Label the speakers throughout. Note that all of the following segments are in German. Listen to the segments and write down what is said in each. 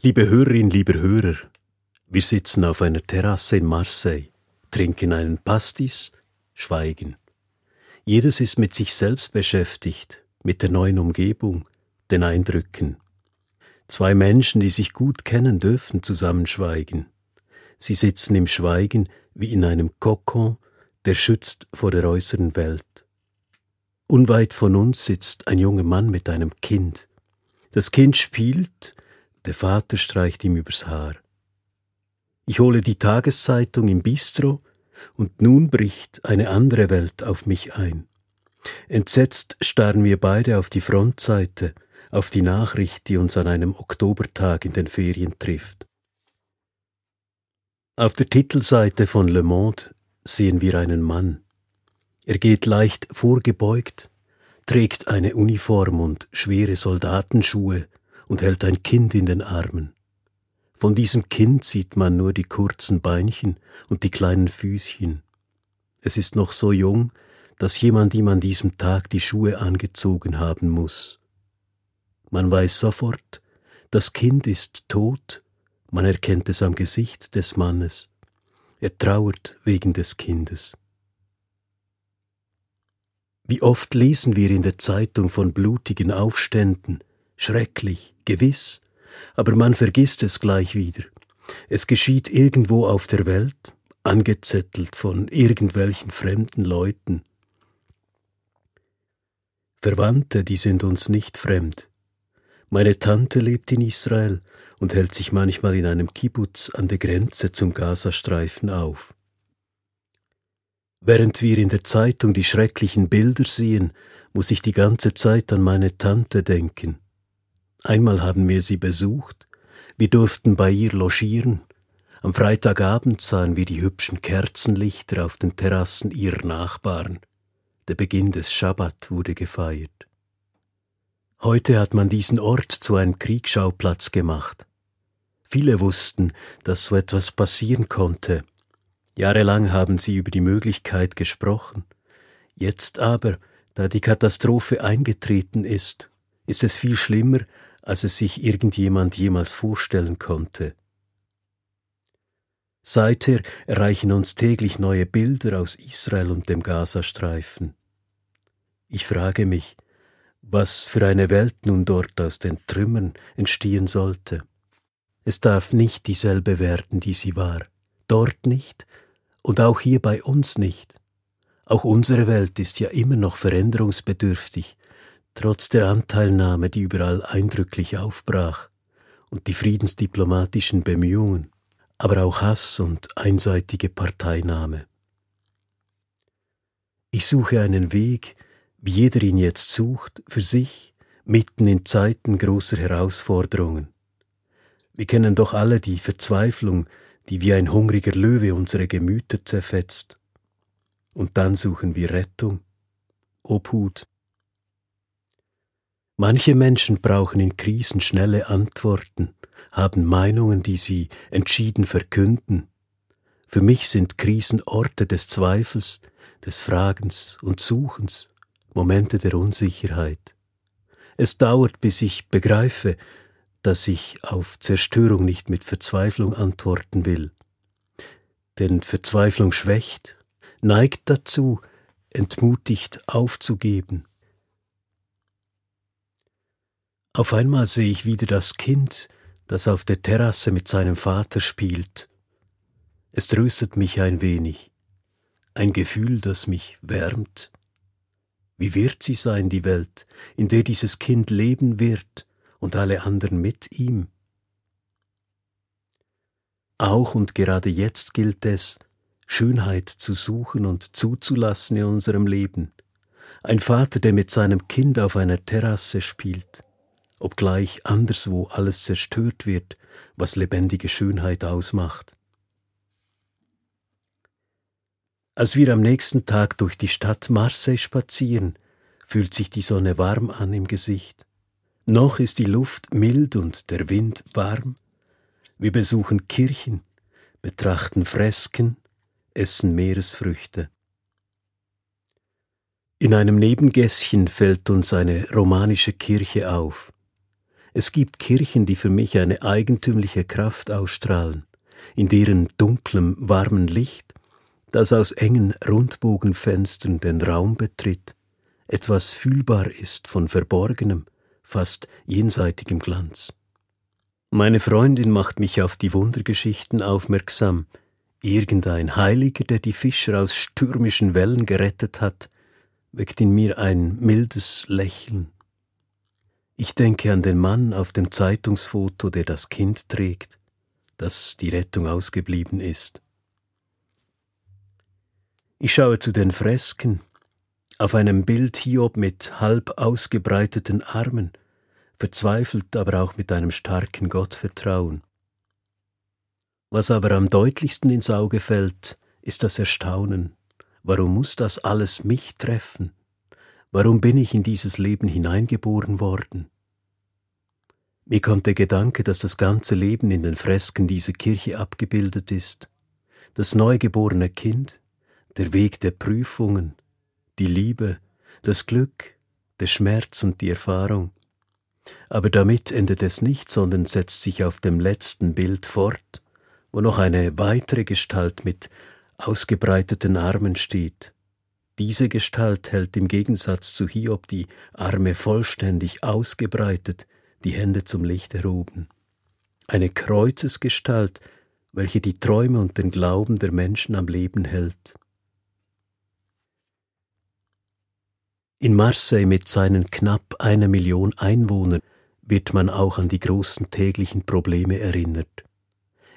Speaker 1: Liebe Hörerin, lieber Hörer, wir sitzen auf einer Terrasse in Marseille, trinken einen Pastis, schweigen. Jedes ist mit sich selbst beschäftigt, mit der neuen Umgebung, den Eindrücken. Zwei Menschen, die sich gut kennen, dürfen zusammen schweigen. Sie sitzen im Schweigen wie in einem Kokon, der schützt vor der äußeren Welt. Unweit von uns sitzt ein junger Mann mit einem Kind. Das Kind spielt, der Vater streicht ihm übers Haar. Ich hole die Tageszeitung im Bistro und nun bricht eine andere Welt auf mich ein. Entsetzt starren wir beide auf die Frontseite, auf die Nachricht, die uns an einem Oktobertag in den Ferien trifft. Auf der Titelseite von Le Monde sehen wir einen Mann. Er geht leicht vorgebeugt, trägt eine Uniform und schwere Soldatenschuhe und hält ein Kind in den Armen. Von diesem Kind sieht man nur die kurzen Beinchen und die kleinen Füßchen. Es ist noch so jung, dass jemand ihm an diesem Tag die Schuhe angezogen haben muss. Man weiß sofort, das Kind ist tot, man erkennt es am Gesicht des Mannes. Er trauert wegen des Kindes. Wie oft lesen wir in der Zeitung von blutigen Aufständen, schrecklich, gewiss, aber man vergisst es gleich wieder. Es geschieht irgendwo auf der Welt, angezettelt von irgendwelchen fremden Leuten. Verwandte, die sind uns nicht fremd. Meine Tante lebt in Israel und hält sich manchmal in einem Kibbutz an der Grenze zum Gazastreifen auf. Während wir in der Zeitung die schrecklichen Bilder sehen, muss ich die ganze Zeit an meine Tante denken. Einmal haben wir sie besucht, wir durften bei ihr logieren, am Freitagabend sahen wir die hübschen Kerzenlichter auf den Terrassen ihrer Nachbarn. Der Beginn des Schabbat wurde gefeiert. Heute hat man diesen Ort zu einem Kriegsschauplatz gemacht. Viele wussten, dass so etwas passieren konnte. Jahrelang haben sie über die Möglichkeit gesprochen. Jetzt aber, da die Katastrophe eingetreten ist, ist es viel schlimmer, als es sich irgendjemand jemals vorstellen konnte. Seither erreichen uns täglich neue Bilder aus Israel und dem Gazastreifen. Ich frage mich, was für eine Welt nun dort aus den Trümmern entstehen sollte. Es darf nicht dieselbe werden, die sie war, dort nicht und auch hier bei uns nicht. Auch unsere Welt ist ja immer noch veränderungsbedürftig, trotz der Anteilnahme, die überall eindrücklich aufbrach, und die friedensdiplomatischen Bemühungen, aber auch Hass und einseitige Parteinahme. Ich suche einen Weg, wie jeder ihn jetzt sucht, für sich, mitten in Zeiten großer Herausforderungen. Wir kennen doch alle die Verzweiflung, die wie ein hungriger Löwe unsere Gemüter zerfetzt. Und dann suchen wir Rettung, Obhut, Manche Menschen brauchen in Krisen schnelle Antworten, haben Meinungen, die sie entschieden verkünden. Für mich sind Krisen Orte des Zweifels, des Fragens und Suchens, Momente der Unsicherheit. Es dauert, bis ich begreife, dass ich auf Zerstörung nicht mit Verzweiflung antworten will. Denn Verzweiflung schwächt, neigt dazu, entmutigt aufzugeben, Auf einmal sehe ich wieder das Kind, das auf der Terrasse mit seinem Vater spielt. Es tröstet mich ein wenig, ein Gefühl, das mich wärmt. Wie wird sie sein, die Welt, in der dieses Kind leben wird und alle anderen mit ihm? Auch und gerade jetzt gilt es, Schönheit zu suchen und zuzulassen in unserem Leben. Ein Vater, der mit seinem Kind auf einer Terrasse spielt, obgleich anderswo alles zerstört wird, was lebendige Schönheit ausmacht. Als wir am nächsten Tag durch die Stadt Marseille spazieren, fühlt sich die Sonne warm an im Gesicht. Noch ist die Luft mild und der Wind warm. Wir besuchen Kirchen, betrachten Fresken, essen Meeresfrüchte. In einem Nebengässchen fällt uns eine romanische Kirche auf. Es gibt Kirchen, die für mich eine eigentümliche Kraft ausstrahlen, in deren dunklem, warmen Licht, das aus engen Rundbogenfenstern den Raum betritt, etwas fühlbar ist von verborgenem, fast jenseitigem Glanz. Meine Freundin macht mich auf die Wundergeschichten aufmerksam. Irgendein Heiliger, der die Fischer aus stürmischen Wellen gerettet hat, weckt in mir ein mildes Lächeln. Ich denke an den Mann auf dem Zeitungsfoto, der das Kind trägt, das die Rettung ausgeblieben ist. Ich schaue zu den Fresken, auf einem Bild Hiob mit halb ausgebreiteten Armen, verzweifelt aber auch mit einem starken Gottvertrauen. Was aber am deutlichsten ins Auge fällt, ist das Erstaunen. Warum muss das alles mich treffen? Warum bin ich in dieses Leben hineingeboren worden? Mir kommt der Gedanke, dass das ganze Leben in den Fresken dieser Kirche abgebildet ist. Das neugeborene Kind, der Weg der Prüfungen, die Liebe, das Glück, der Schmerz und die Erfahrung. Aber damit endet es nicht, sondern setzt sich auf dem letzten Bild fort, wo noch eine weitere Gestalt mit ausgebreiteten Armen steht. Diese Gestalt hält im Gegensatz zu Hiob die Arme vollständig ausgebreitet, die Hände zum Licht erhoben. Eine Kreuzesgestalt, welche die Träume und den Glauben der Menschen am Leben hält. In Marseille mit seinen knapp einer Million Einwohnern wird man auch an die großen täglichen Probleme erinnert.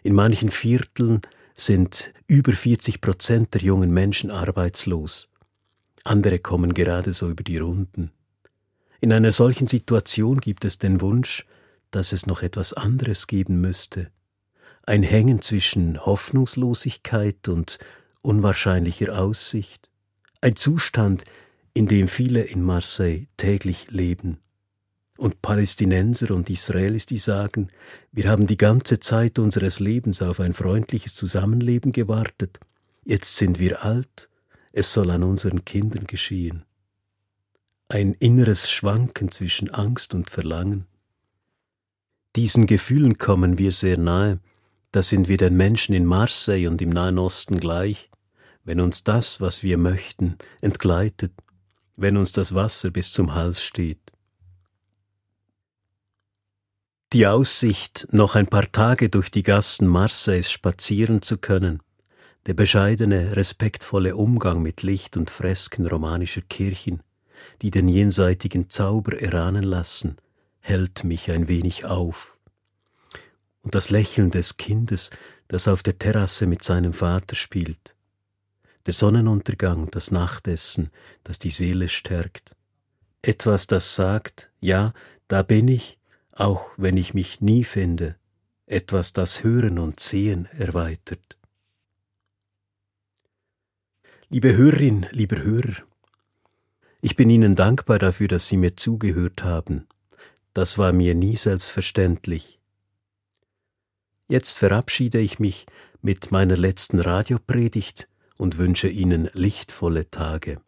Speaker 1: In manchen Vierteln sind über 40 Prozent der jungen Menschen arbeitslos. Andere kommen gerade so über die Runden. In einer solchen Situation gibt es den Wunsch, dass es noch etwas anderes geben müsste. Ein Hängen zwischen Hoffnungslosigkeit und unwahrscheinlicher Aussicht. Ein Zustand, in dem viele in Marseille täglich leben. Und Palästinenser und Israelis, die sagen, wir haben die ganze Zeit unseres Lebens auf ein freundliches Zusammenleben gewartet, jetzt sind wir alt, es soll an unseren Kindern geschehen. Ein inneres Schwanken zwischen Angst und Verlangen. Diesen Gefühlen kommen wir sehr nahe, da sind wir den Menschen in Marseille und im Nahen Osten gleich, wenn uns das, was wir möchten, entgleitet wenn uns das Wasser bis zum Hals steht. Die Aussicht, noch ein paar Tage durch die Gassen Marseilles spazieren zu können, der bescheidene, respektvolle Umgang mit Licht und Fresken romanischer Kirchen, die den jenseitigen Zauber erahnen lassen, hält mich ein wenig auf. Und das Lächeln des Kindes, das auf der Terrasse mit seinem Vater spielt, der Sonnenuntergang, das Nachtessen, das die Seele stärkt. Etwas, das sagt, ja, da bin ich, auch wenn ich mich nie finde, etwas, das Hören und Sehen erweitert. Liebe Hörerin, lieber Hörer, ich bin Ihnen dankbar dafür, dass Sie mir zugehört haben. Das war mir nie selbstverständlich. Jetzt verabschiede ich mich mit meiner letzten Radiopredigt und wünsche Ihnen lichtvolle Tage.